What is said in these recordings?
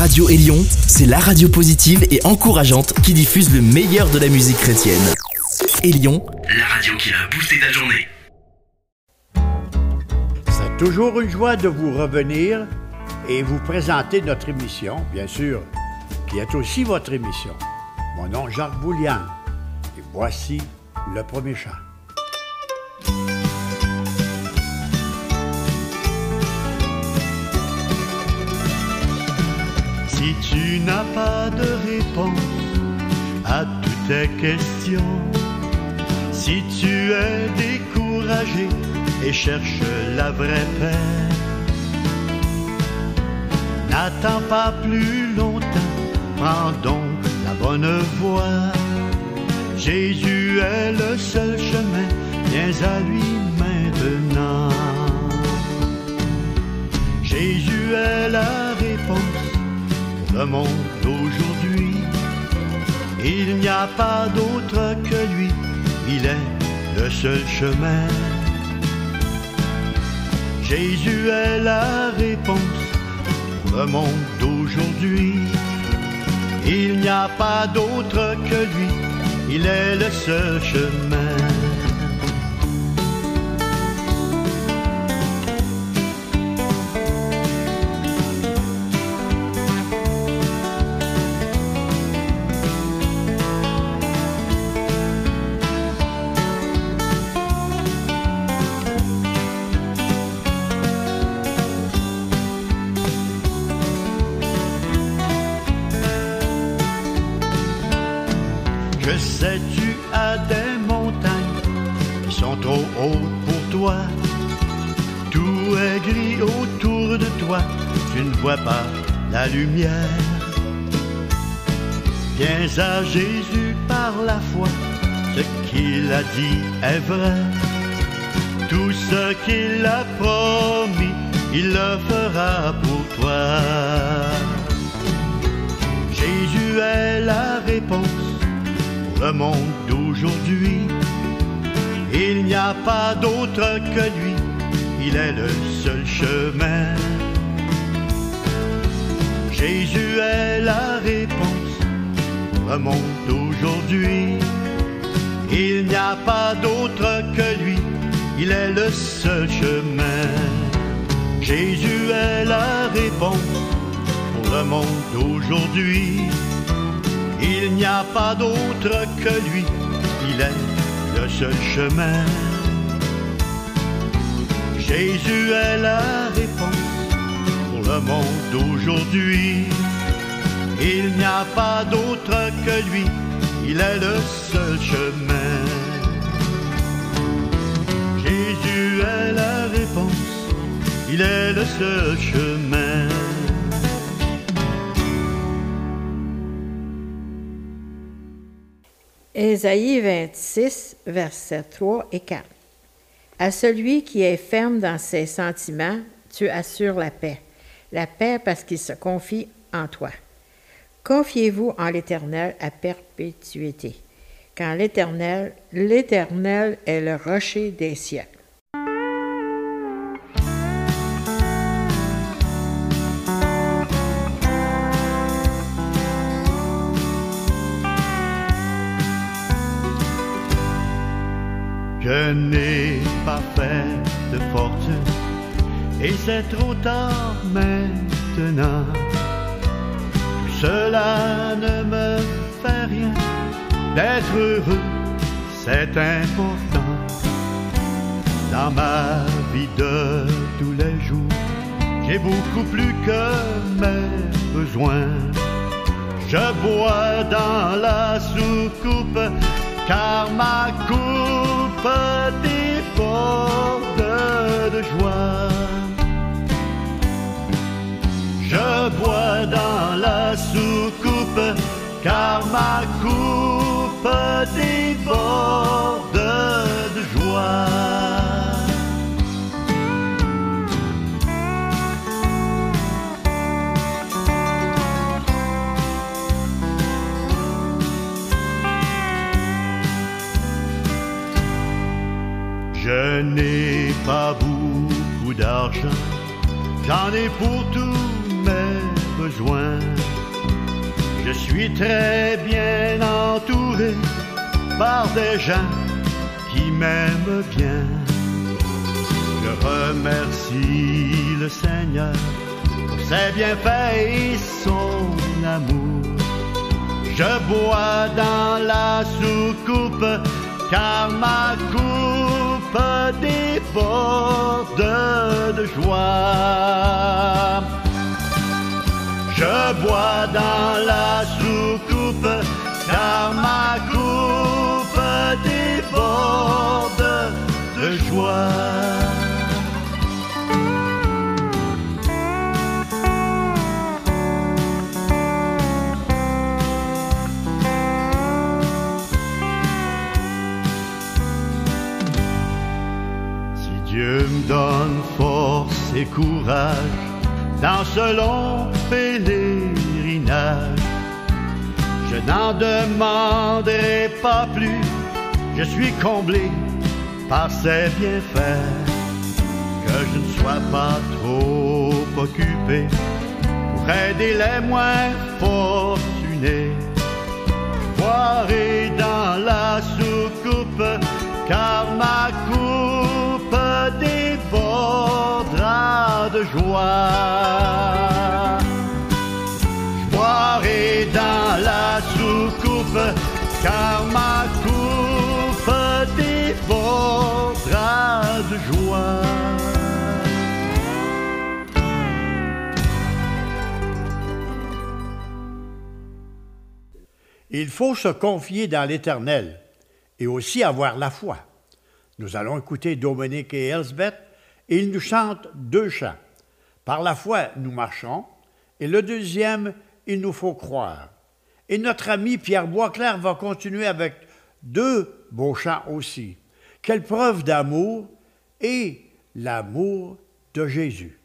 Radio Élion, c'est la radio positive et encourageante qui diffuse le meilleur de la musique chrétienne. Élion, la radio qui a boosté ta journée. C'est toujours une joie de vous revenir et vous présenter notre émission, bien sûr, qui est aussi votre émission. Mon nom est Jacques Boulian et voici le premier chant. Si tu n'as pas de réponse à toutes tes questions, si tu es découragé et cherches la vraie paix, n'attends pas plus longtemps, prends donc la bonne voie. Jésus est le seul chemin, viens à lui monde d'aujourd'hui. Il n'y a pas d'autre que lui, il est le seul chemin. Jésus est la réponse pour le monde d'aujourd'hui. Il n'y a pas d'autre que lui, il est le seul chemin. Je sais, tu as des montagnes qui sont trop hautes pour toi? Tout est gris autour de toi, tu ne vois pas la lumière. Viens à Jésus par la foi, ce qu'il a dit est vrai. Tout ce qu'il a promis, il le fera pour toi. Jésus est la réponse le monde d'aujourd'hui. Il n'y a pas d'autre que lui, il est le seul chemin. Jésus est la réponse pour le monde d'aujourd'hui. Il n'y a pas d'autre que lui, il est le seul chemin. Jésus est la réponse pour le monde d'aujourd'hui. Il n'y a pas d'autre que lui, il est le seul chemin. Jésus est la réponse pour le monde d'aujourd'hui. Il n'y a pas d'autre que lui, il est le seul chemin. Jésus est la réponse, il est le seul chemin. Ésaïe 26, versets 3 et 4. À celui qui est ferme dans ses sentiments, tu assures la paix. La paix parce qu'il se confie en toi. Confiez-vous en l'Éternel à perpétuité. Quand l'Éternel, l'Éternel est le rocher des siècles. N'ai pas fait de fortune et c'est trop tard maintenant. Cela ne me fait rien. D'être heureux, c'est important. Dans ma vie de tous les jours, j'ai beaucoup plus que mes besoins. Je bois dans la soucoupe car ma coupe déborde de joie. Je bois dans la soucoupe, car ma j'en ai pour tous mes besoins. suis très bien entouré par des gens qui m'aiment bien. Je remercie le Seigneur pour ses bienfaits et son amour. Je bois dans la soucoupe car ma coupe de joie. Je bois dans la soucoupe car ma coupe déborde de joie. Courage dans ce long pèlerinage, je n'en demanderai pas plus, je suis comblé par ses bienfaits, que je ne sois pas trop occupé pour aider les moins fortunés. Je boirai dans la soucoupe, car ma coupe de joie. Je boirai dans la soucoupe, car ma coupe débordera de joie. Il faut se confier dans l'Éternel et aussi avoir la foi. Nous allons écouter Dominique et Elsbeth et ils nous chantent deux chants. Par la foi, nous marchons et le deuxième, il nous faut croire. Et notre ami Pierre Boisclair va continuer avec deux beaux chants aussi. Quelle preuve d'amour et l'amour de Jésus.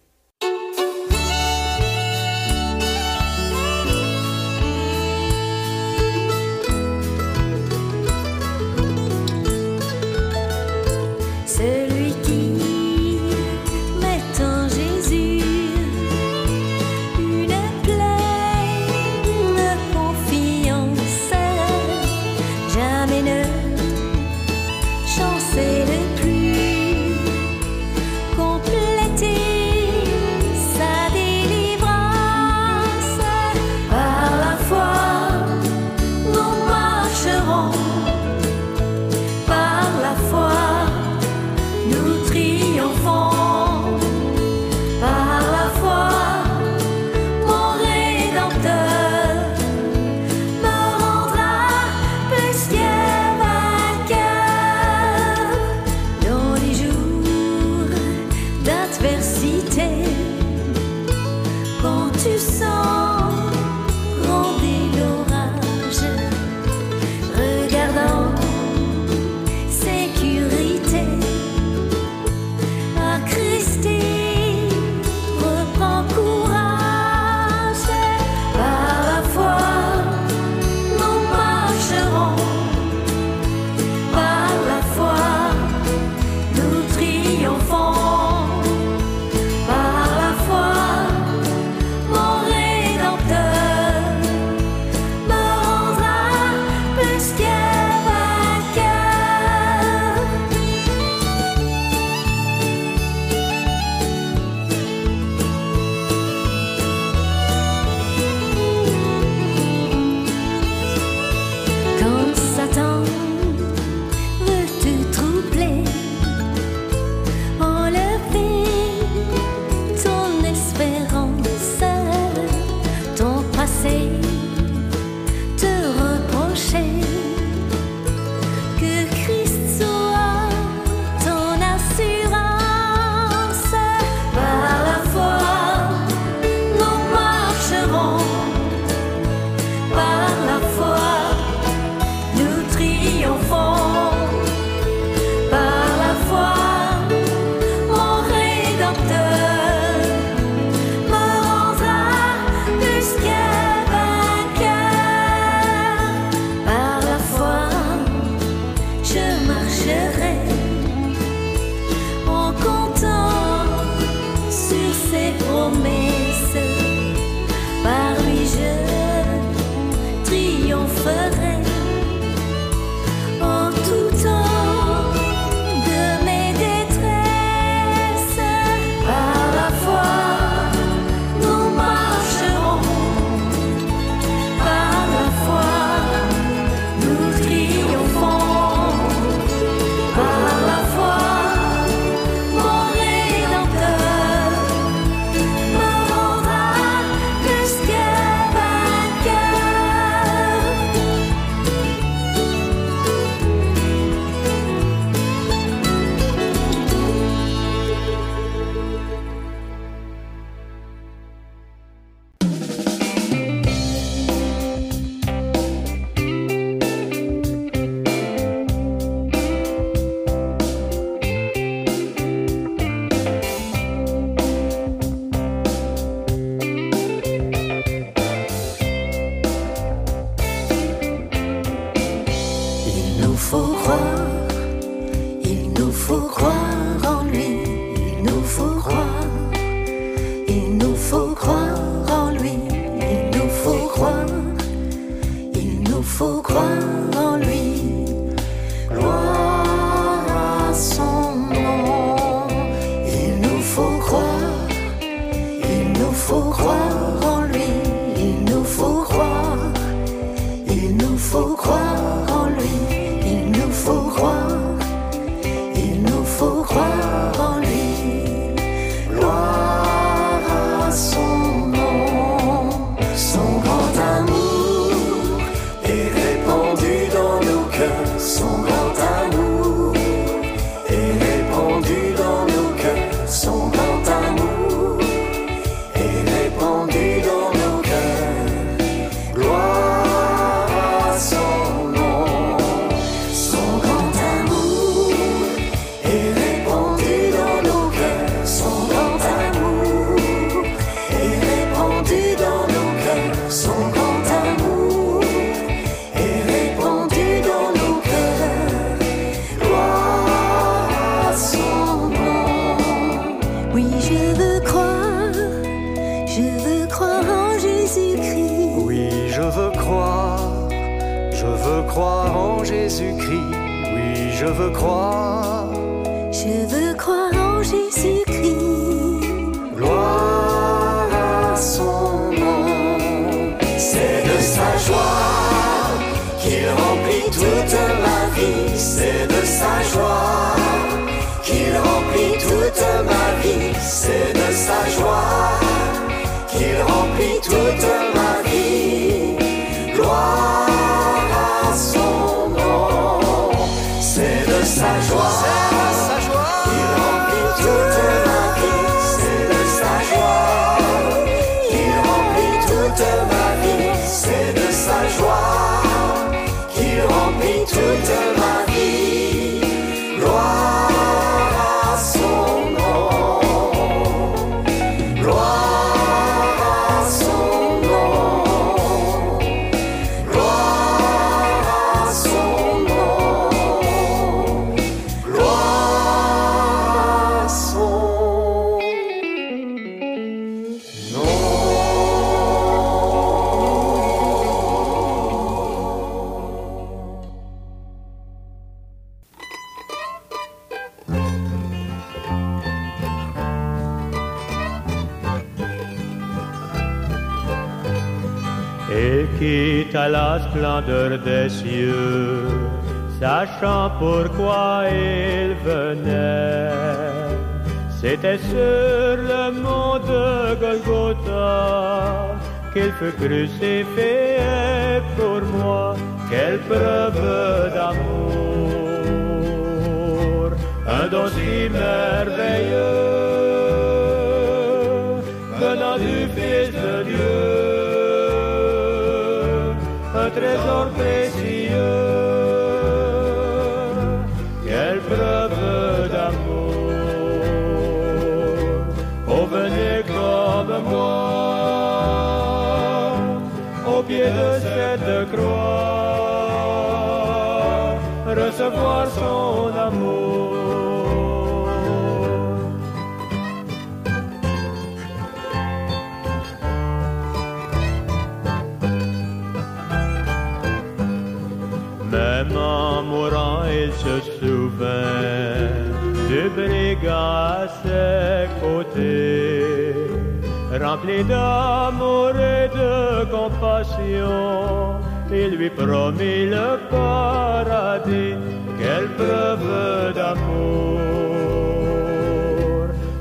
Jésus-Christ. Oui, je veux croire. Je veux des cieux, sachant pourquoi il venait. C'était sur le mont de Golgotha qu'il fut crucifié pour moi. Quelle preuve d'amour, un don si merveilleux venant du trésor précieux. Quelle preuve d'amour, oh venez comme moi, au pied de cette croix, recevoir son Mourant, il se souvint du brigand à ses côtés, rempli d'amour et de compassion. Il lui promit le paradis, quelle preuve d'amour,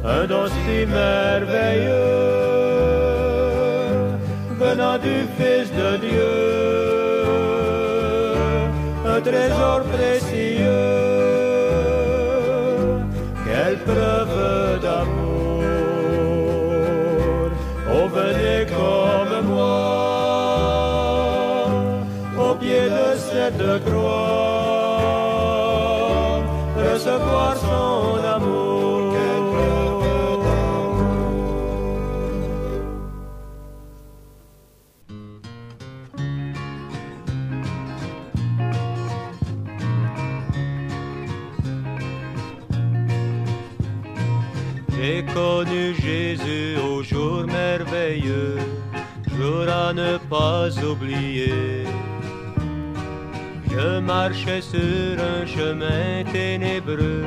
un don si merveilleux, venant du Fils de Dieu trésor précieux. Quelle preuve d'amour. Oh, venez comme moi, au pied de cette croix, recevoir son Sur un chemin ténébreux,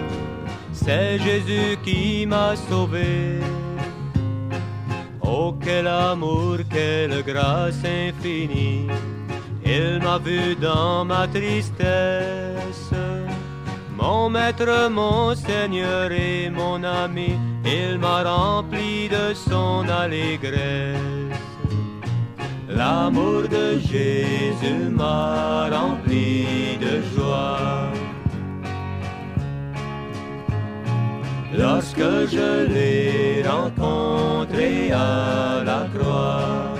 c'est Jésus qui m'a sauvé. Oh quel amour, quelle grâce infinie, il m'a vu dans ma tristesse. Mon maître, mon Seigneur et mon ami, il m'a rempli de son allégresse. L'amour de Jésus m'a rempli de joie. Lorsque je l'ai rencontré à la croix,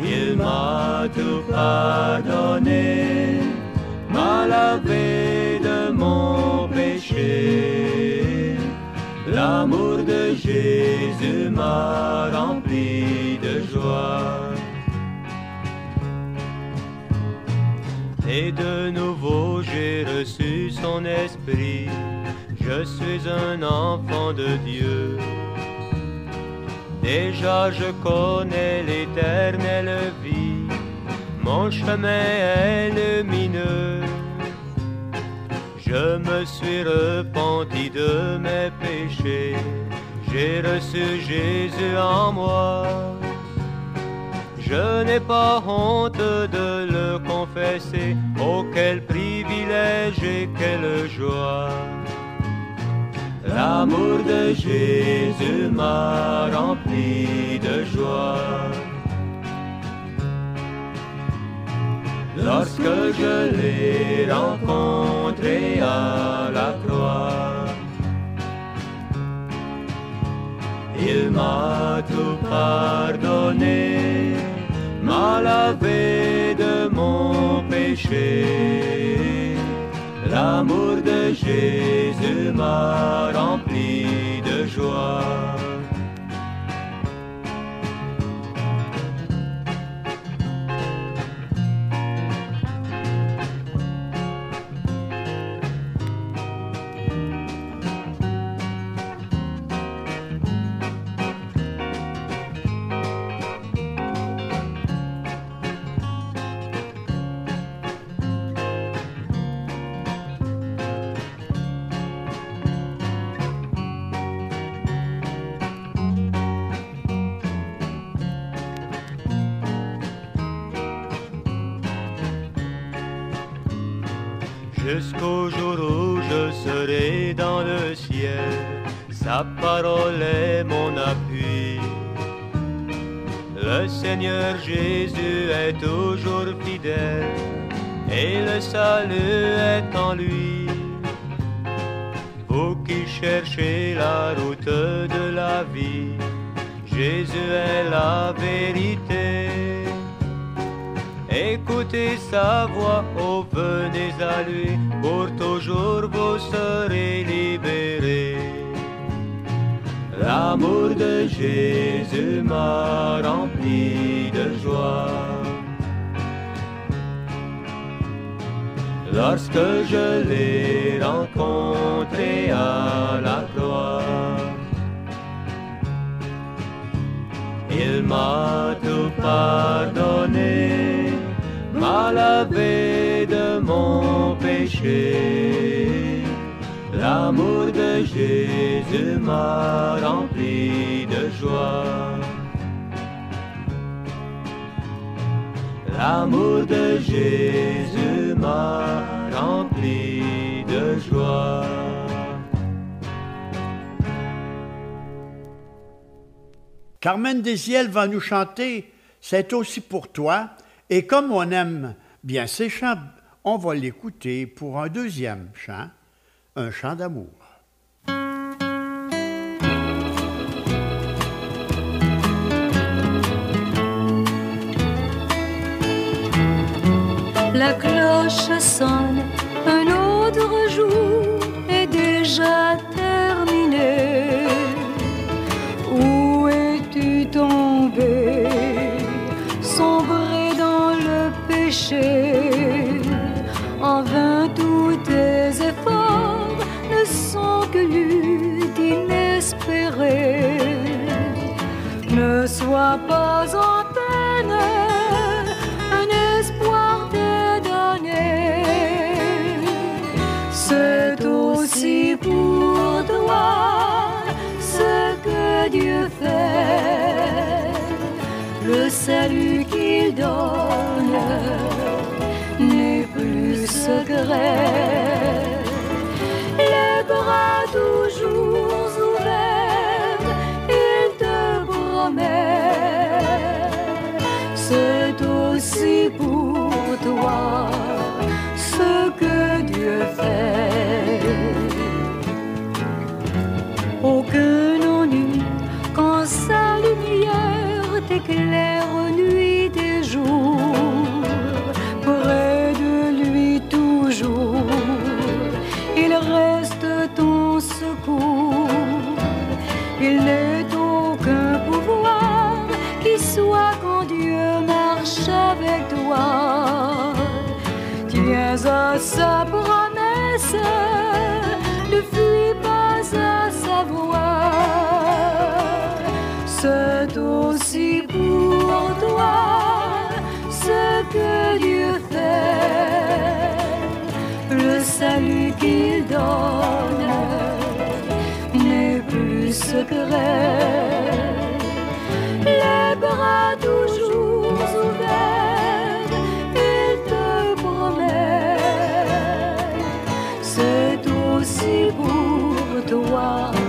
il m'a tout pardonné, m'a lavé de mon péché. L'amour de Jésus m'a rempli de joie. Et de nouveau j'ai reçu son esprit, je suis un enfant de Dieu. Déjà je connais l'éternelle vie, mon chemin est lumineux. Je me suis repenti de mes péchés, j'ai reçu Jésus en moi. Je n'ai pas honte de le confesser, oh quel privilège et quelle joie. L'amour de Jésus m'a rempli de joie. Lorsque je l'ai rencontré à la croix, il m'a tout pardonné, m'a lavé de mon péché L'amour de Jésus m'a rempli de joie. Parole est mon appui. Le Seigneur Jésus est toujours fidèle et le salut est en lui. Vous qui cherchez la route de la vie, Jésus est la vérité. Écoutez sa voix, oh venez à lui, pour toujours vous serez libérés. L'amour de Jésus m'a rempli de joie. Lorsque je l'ai rencontré à la croix, il m'a tout pardonné m'a lavé de mon péché. L'amour de Jésus m'a rempli de joie. L'amour de Jésus m'a rempli de joie. Carmen Desiel va nous chanter C'est aussi pour toi. Et comme on aime bien ces chants, on va l'écouter pour un deuxième chant, un chant d'amour. La cloche sonne, un autre jour est déjà Ne sois pas en pour toi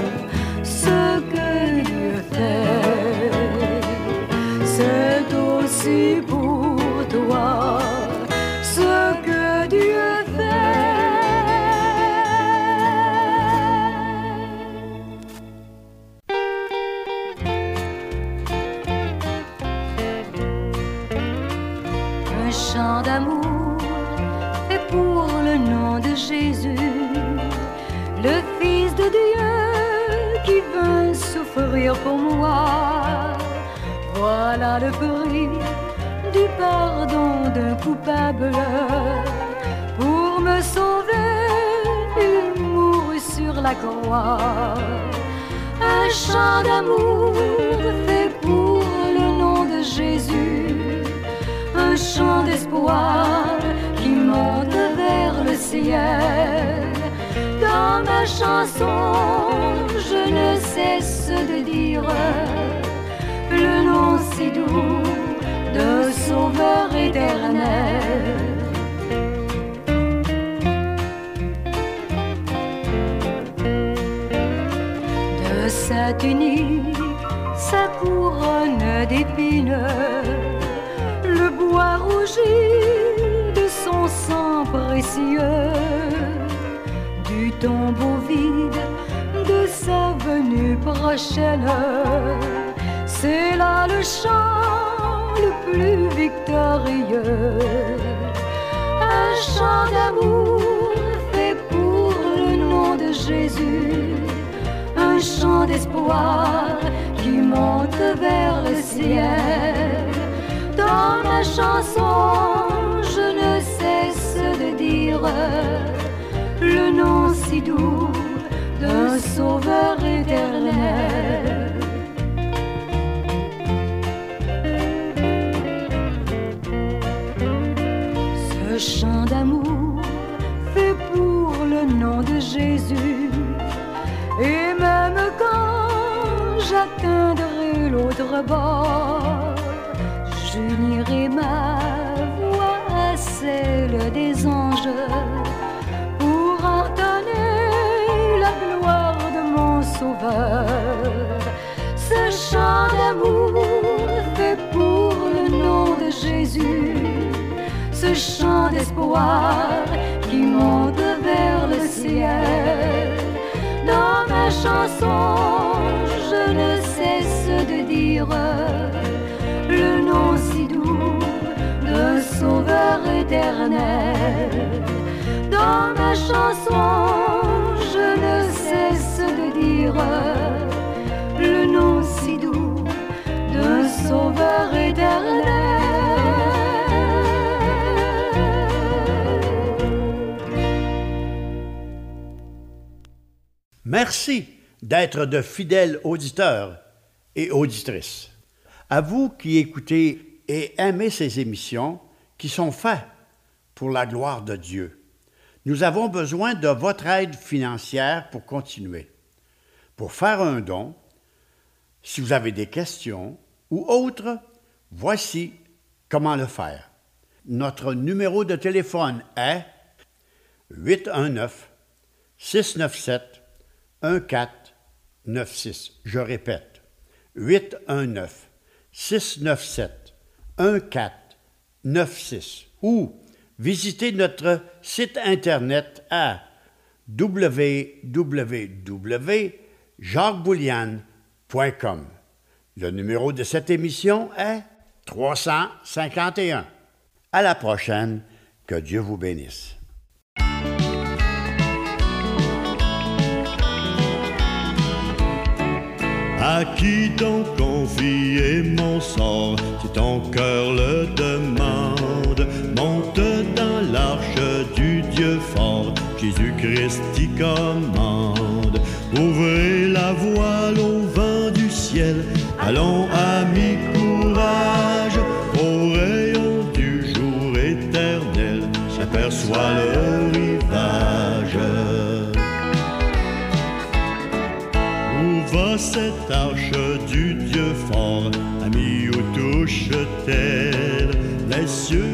pour moi. Voilà le prix du pardon d'un coupable. Pour me sauver, il mourut sur la croix. Un chant d'amour fait pour le nom de Jésus un chant d'espoir qui monte vers le ciel. Dans ma chanson, je ne cesse de dire le nom si doux de Sauveur éternel. De sa tunique, sa couronne d'épines le bois rougi de son sang précieux, tombeau vide de sa venue prochaine. C'est là le chant le plus victorieux, un chant d'amour fait pour le nom de Jésus, un chant d'espoir qui monte vers le ciel. Dans ma chanson, je ne cesse de dire le nom si doux d'un sauveur éternel. Ce chant d'amour fait pour le nom de Jésus. Et même quand j'atteindrai l'autre bord, j'unirai ma voix à celle des anges d'amour fait pour le nom de Jésus, ce chant d'espoir qui monte vers le ciel. Dans ma chanson, je ne cesse de dire le nom si doux de Sauveur éternel. Dans ma chanson, je ne cesse de dire le nom si doux Sauveur éternel. Merci d'être de fidèles auditeurs et auditrices. À vous qui écoutez et aimez ces émissions qui sont faites pour la gloire de Dieu. Nous avons besoin de votre aide financière pour continuer. Pour faire un don, si vous avez des questions ou autres, voici comment le faire. Notre numéro de téléphone est 819 697 1496. Je répète, 819 697 1496 ou visitez notre site internet à www.jacquesboulian.com. Le numéro de cette émission est 351. À la prochaine, que Dieu vous bénisse. À qui donc confier mon sort si ton cœur le demande? Monte dans l'arche du Dieu fort, Jésus-Christ y commande. Allons, amis, courage, au rayon du jour éternel, j'aperçois le rivage. Où va cette arche du Dieu fort, ami, où touche-t-elle Les cieux